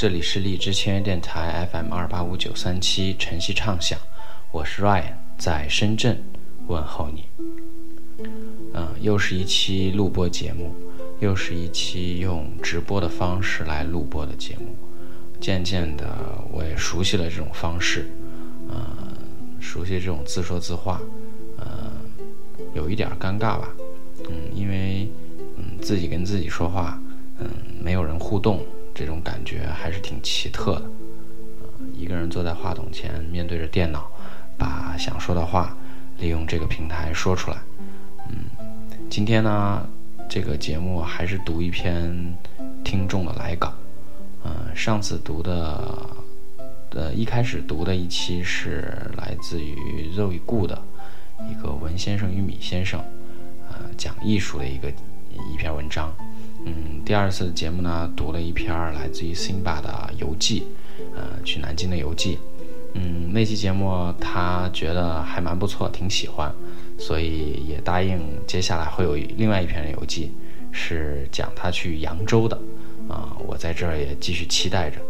这里是荔枝签约电台 FM 二八五九三七晨曦畅想，我是 Ryan，在深圳问候你。嗯，又是一期录播节目，又是一期用直播的方式来录播的节目。渐渐的，我也熟悉了这种方式，嗯，熟悉这种自说自话，嗯，有一点尴尬吧，嗯，因为嗯自己跟自己说话，嗯，没有人互动。这种感觉还是挺奇特的，啊一个人坐在话筒前，面对着电脑，把想说的话利用这个平台说出来。嗯，今天呢，这个节目还是读一篇听众的来稿。嗯，上次读的，呃，一开始读的一期是来自于肉与故的一个文先生与米先生，呃，讲艺术的一个一篇文章。嗯，第二次的节目呢，读了一篇来自于辛巴的游记，呃，去南京的游记。嗯，那期节目他觉得还蛮不错，挺喜欢，所以也答应接下来会有另外一篇游记，是讲他去扬州的。啊，我在这儿也继续期待着。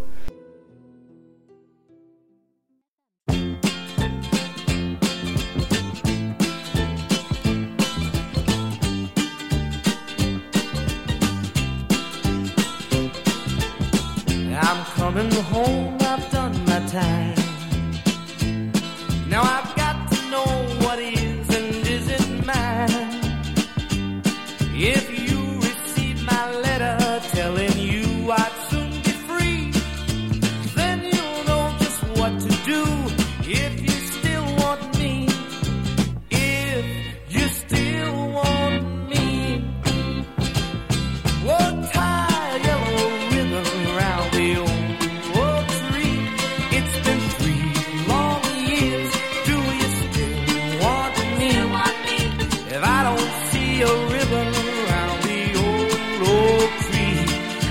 a ribbon around the old oak tree.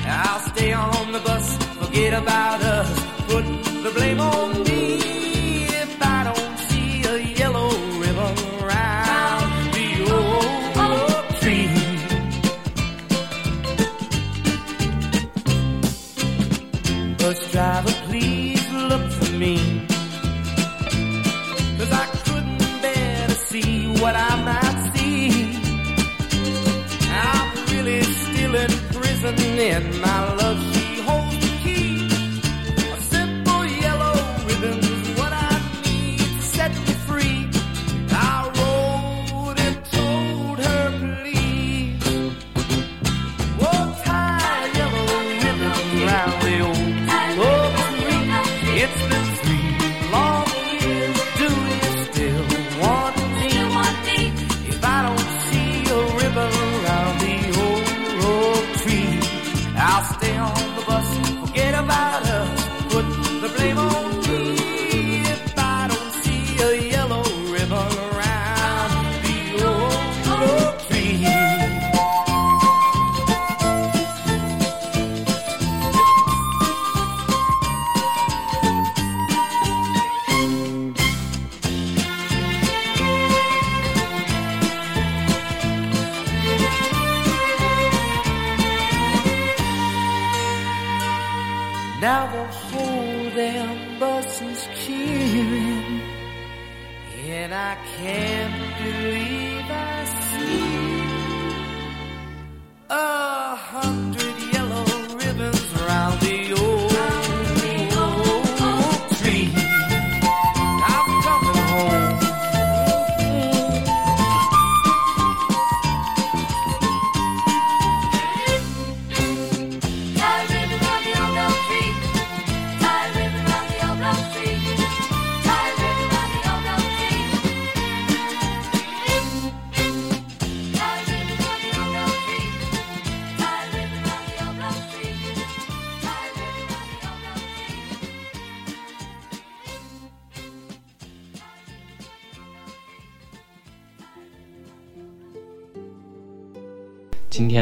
I'll stay on the bus, forget about us, put the blame on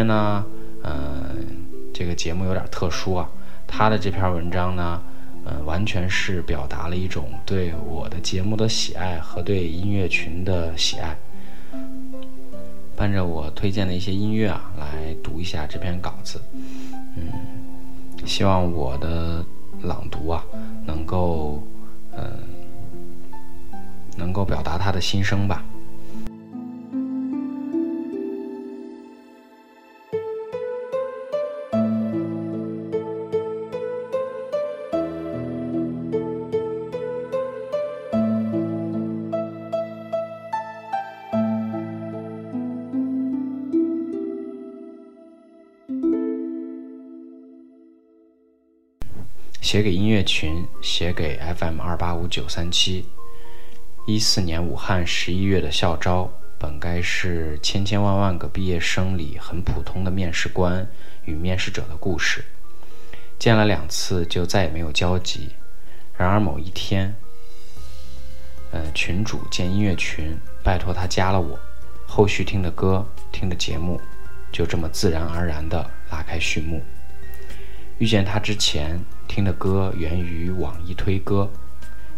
呢，嗯，这个节目有点特殊啊。他的这篇文章呢，嗯，完全是表达了一种对我的节目的喜爱和对音乐群的喜爱。伴着我推荐的一些音乐啊，来读一下这篇稿子。嗯，希望我的朗读啊，能够嗯，能够表达他的心声吧。写给音乐群，写给 FM 二八五九三七。一四年武汉十一月的校招，本该是千千万万个毕业生里很普通的面试官与面试者的故事。见了两次就再也没有交集。然而某一天，呃，群主建音乐群，拜托他加了我。后续听的歌，听的节目，就这么自然而然地拉开序幕。遇见他之前。听的歌源于网易推歌，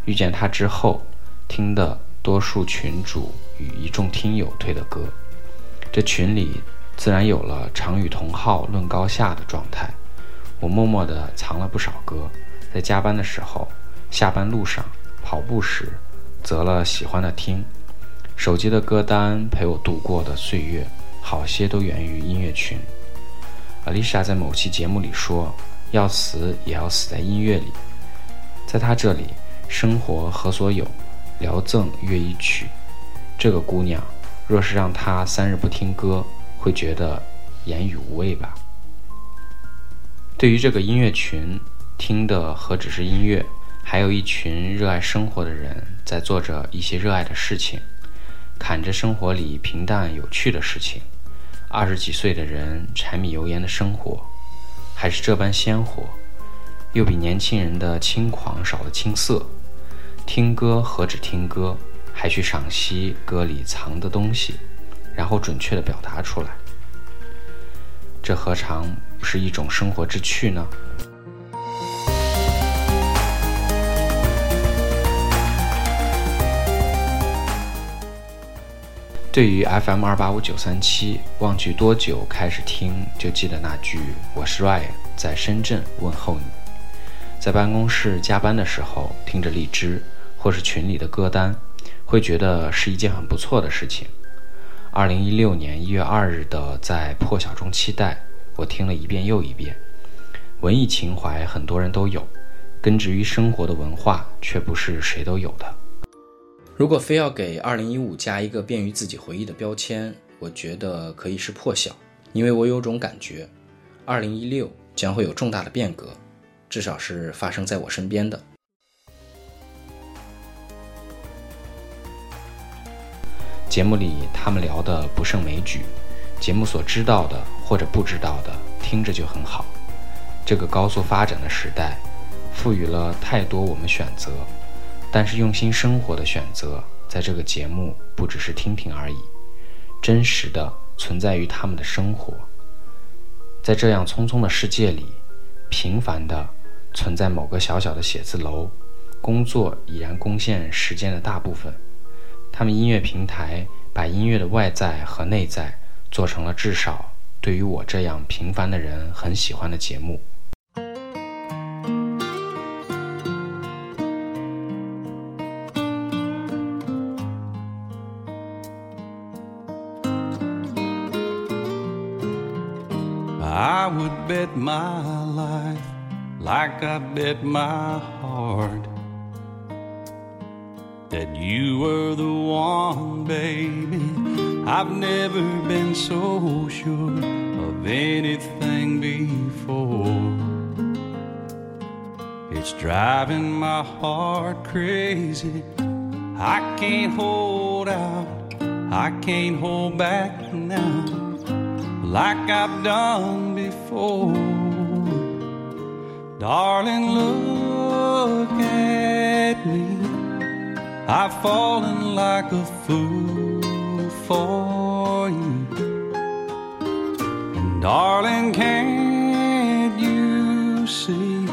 遇见他之后，听的多数群主与一众听友推的歌，这群里自然有了常与同号论高下的状态。我默默地藏了不少歌，在加班的时候、下班路上、跑步时，择了喜欢的听。手机的歌单陪我度过的岁月，好些都源于音乐群。Alicia 在某期节目里说。要死也要死在音乐里，在她这里，生活何所有，聊赠乐一曲。这个姑娘，若是让她三日不听歌，会觉得言语无味吧？对于这个音乐群，听的何止是音乐，还有一群热爱生活的人在做着一些热爱的事情，砍着生活里平淡有趣的事情。二十几岁的人，柴米油盐的生活。还是这般鲜活，又比年轻人的轻狂少了青涩。听歌何止听歌，还去赏析歌里藏的东西，然后准确的表达出来。这何尝不是一种生活之趣呢？对于 FM 二八五九三七，忘记多久开始听，就记得那句“我是 Ryan，在深圳问候你”。在办公室加班的时候，听着荔枝或是群里的歌单，会觉得是一件很不错的事情。二零一六年一月二日的《在破晓中期待》，我听了一遍又一遍。文艺情怀很多人都有，根植于生活的文化却不是谁都有的。如果非要给二零一五加一个便于自己回忆的标签，我觉得可以是破晓，因为我有种感觉，二零一六将会有重大的变革，至少是发生在我身边的。节目里他们聊的不胜枚举，节目所知道的或者不知道的，听着就很好。这个高速发展的时代，赋予了太多我们选择。但是用心生活的选择，在这个节目不只是听听而已，真实的存在于他们的生活。在这样匆匆的世界里，平凡的存在某个小小的写字楼，工作已然攻陷时间的大部分。他们音乐平台把音乐的外在和内在做成了至少对于我这样平凡的人很喜欢的节目。Bet my life like I bet my heart that you were the one, baby. I've never been so sure of anything before. It's driving my heart crazy. I can't hold out, I can't hold back now like I've done before. Oh, darling, look at me. I've fallen like a fool for you. And darling, can't you see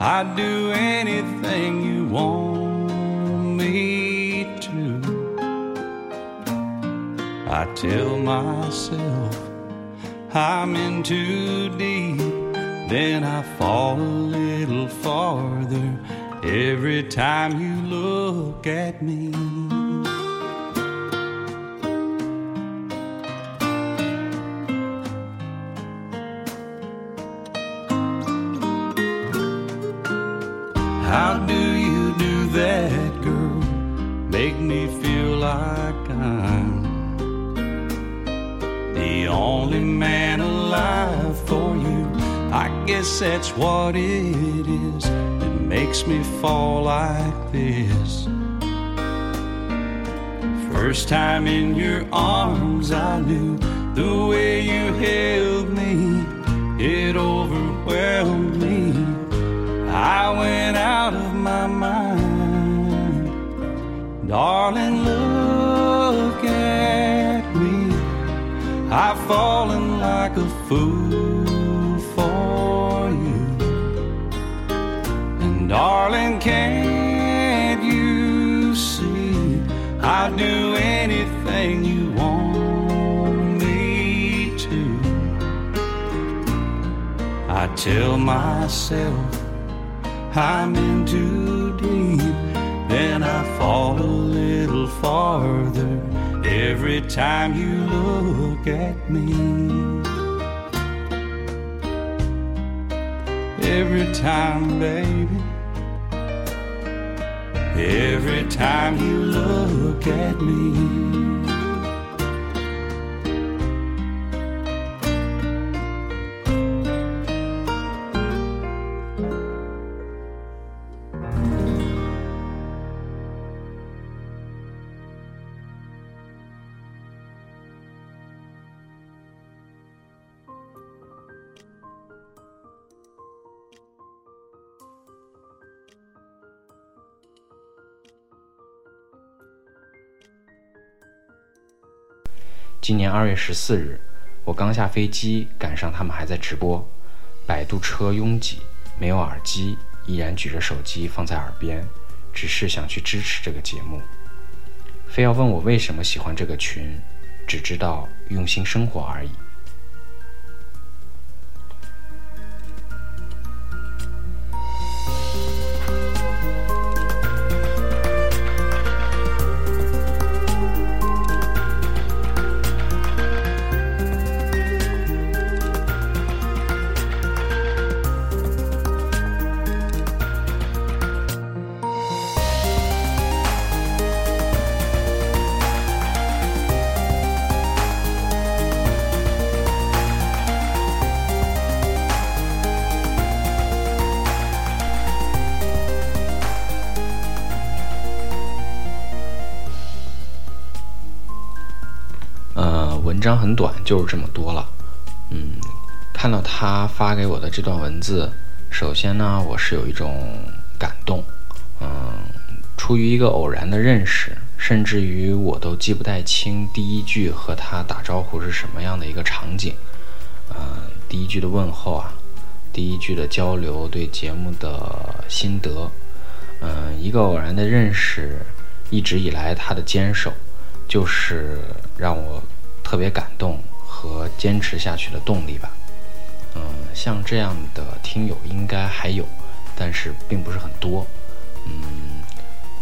I'd do anything you want me to? I tell myself I'm in too deep. then I fall a little farther every time you look at me. How do you do that, girl? Make me feel like I'm the only man alive for you. I guess that's what it is that makes me fall like this. First time in your arms, I knew the way you held me, it overwhelmed me. I went out of my mind. Darling, look I've fallen like a fool for you. And darling, can't you see I'd do anything you want me to? I tell myself I'm in too deep, then I fall a little farther every time you look at me. Every time, baby. Every time you look at me. 今年二月十四日，我刚下飞机，赶上他们还在直播。摆渡车拥挤，没有耳机，依然举着手机放在耳边，只是想去支持这个节目。非要问我为什么喜欢这个群，只知道用心生活而已。很短，就是这么多了。嗯，看到他发给我的这段文字，首先呢，我是有一种感动。嗯，出于一个偶然的认识，甚至于我都记不太清第一句和他打招呼是什么样的一个场景。嗯，第一句的问候啊，第一句的交流，对节目的心得。嗯，一个偶然的认识，一直以来他的坚守。就是让我特别感动和坚持下去的动力吧。嗯，像这样的听友应该还有，但是并不是很多。嗯，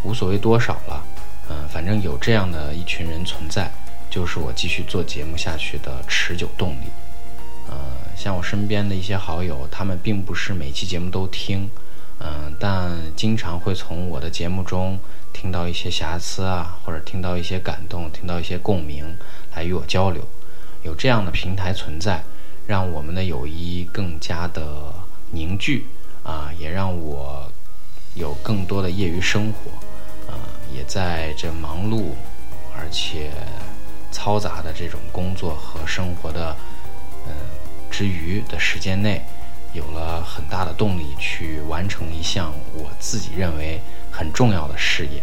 无所谓多少了。嗯，反正有这样的一群人存在，就是我继续做节目下去的持久动力。嗯，像我身边的一些好友，他们并不是每期节目都听，嗯，但经常会从我的节目中。听到一些瑕疵啊，或者听到一些感动，听到一些共鸣，来与我交流。有这样的平台存在，让我们的友谊更加的凝聚啊，也让我有更多的业余生活啊，也在这忙碌而且嘈杂的这种工作和生活的嗯之余的时间内，有了很大的动力去完成一项我自己认为。很重要的事业。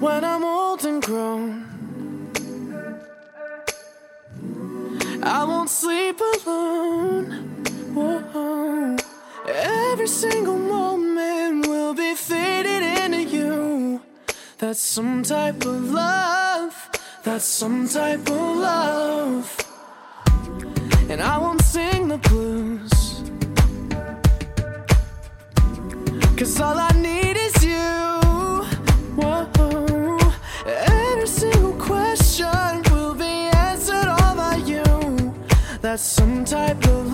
When I'm old and grown, That's some type of love. That's some type of love. And I won't sing the blues. Cause all I need is you. Whoa. Every single question will be answered all by you. That's some type of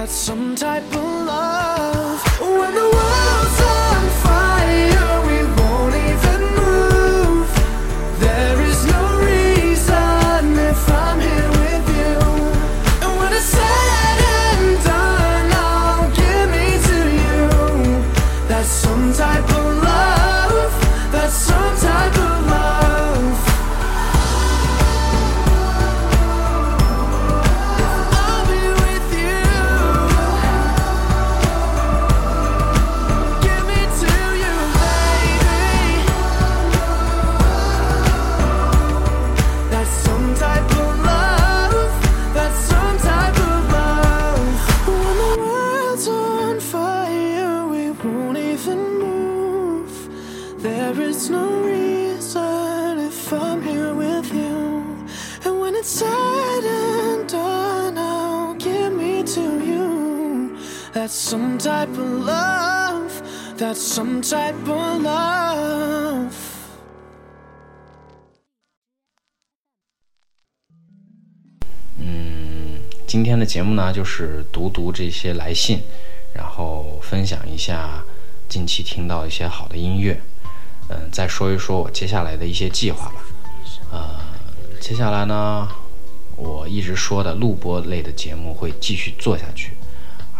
That's some type of love. When the some type of love. That's some type of love. 今天的节目呢，就是读读这些来信，然后分享一下近期听到一些好的音乐，嗯，再说一说我接下来的一些计划吧。呃，接下来呢，我一直说的录播类的节目会继续做下去，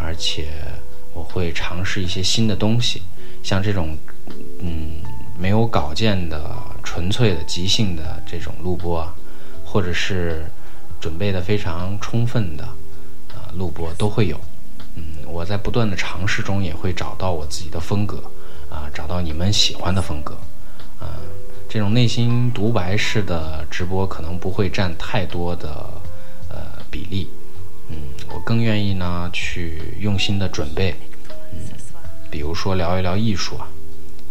而且我会尝试一些新的东西，像这种嗯没有稿件的、纯粹的即兴的这种录播啊，或者是准备的非常充分的啊、录播都会有。嗯，我在不断的尝试中也会找到我自己的风格啊、找到你们喜欢的风格。嗯、这种内心独白式的直播可能不会占太多的呃比例。嗯，我更愿意呢去用心的准备。嗯，比如说聊一聊艺术啊，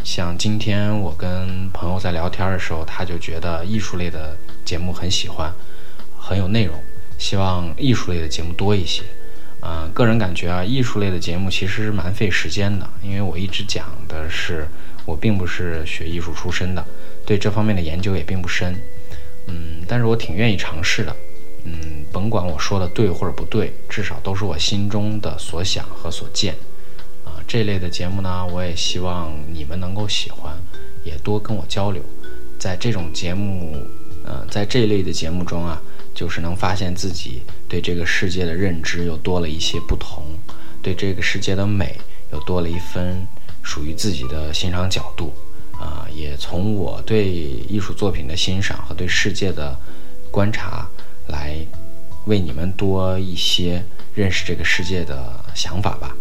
像今天我跟朋友在聊天的时候，他就觉得艺术类的节目很喜欢，很有内容，希望艺术类的节目多一些。嗯、个人感觉啊，艺术类的节目其实是蛮费时间的，因为我一直讲的是我并不是学艺术出身的，对这方面的研究也并不深。嗯，但是我挺愿意尝试的。嗯，甭管我说的对或者不对，至少都是我心中的所想和所见。啊，这类的节目呢，我也希望你们能够喜欢，也多跟我交流。在这种节目，呃，在这类的节目中啊，就是能发现自己对这个世界的认知又多了一些不同，对这个世界的美又多了一分属于自己的欣赏角度。啊、也从我对艺术作品的欣赏和对世界的观察来为你们多一些认识这个世界的想法吧。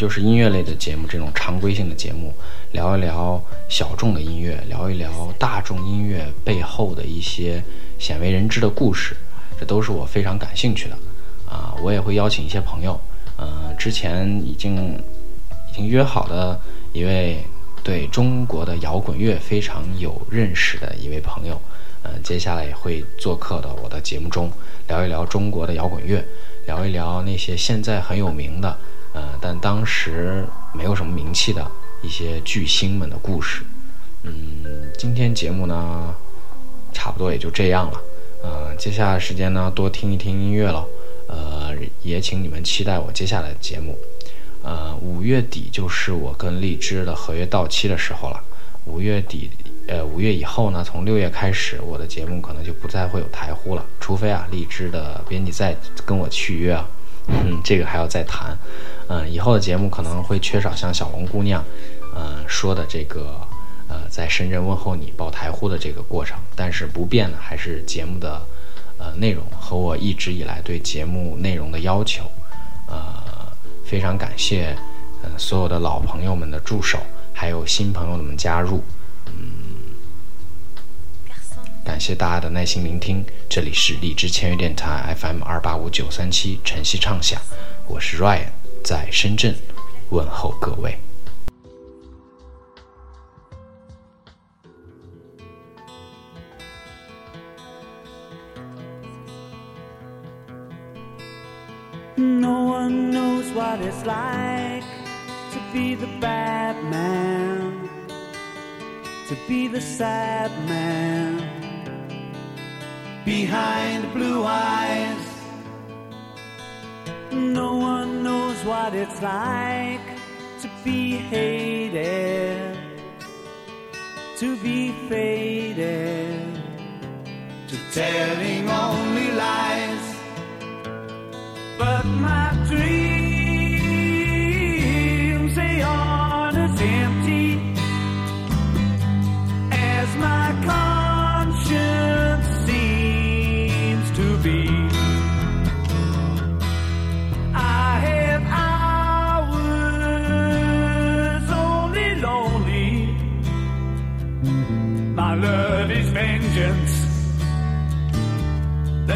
就是音乐类的节目，这种常规性的节目，聊一聊小众的音乐，聊一聊大众音乐背后的一些鲜为人知的故事，这都是我非常感兴趣的。啊、我也会邀请一些朋友，呃，之前已经已经约好的一位对中国的摇滚乐非常有认识的一位朋友，呃，接下来也会做客到我的节目中，聊一聊中国的摇滚乐，聊一聊那些现在很有名的，呃，但当时没有什么名气的一些巨星们的故事。嗯，今天节目呢，差不多也就这样了。呃，接下来时间呢，多听一听音乐了。呃，也请你们期待我接下来的节目。呃，五月底就是我跟荔枝的合约到期的时候了。五月底，呃，五月以后呢，从六月开始，我的节目可能就不再会有台呼了，除非啊，荔枝的编辑再跟我续约啊，嗯，这个还要再谈。嗯、以后的节目可能会缺少像小龙姑娘，呃，说的这个，呃，在深圳问候你报台呼的这个过程，但是不变的还是节目的，呃，内容和我一直以来对节目内容的要求。呃，非常感谢，呃，所有的老朋友们的助手，还有新朋友们加入，嗯，感谢大家的耐心聆听这里是荔枝签约电台 fm 二八五九三七晨曦唱响我是 ryan 在深圳问候各位 no one knows what it's like to be the bad man to be the sad man behind blue eyes. No one knows what it's like to be hated, to be faded, to telling only lies.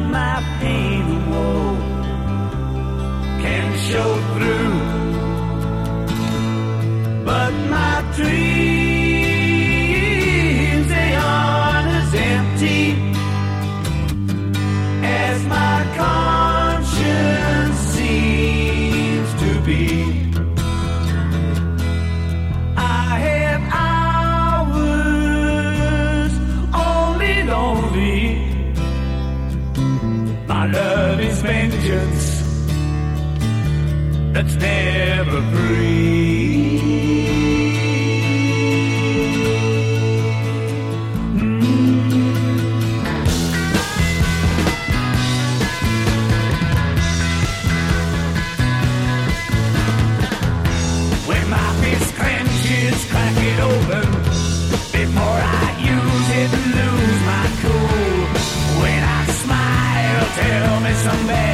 my pain and woe can show through. someday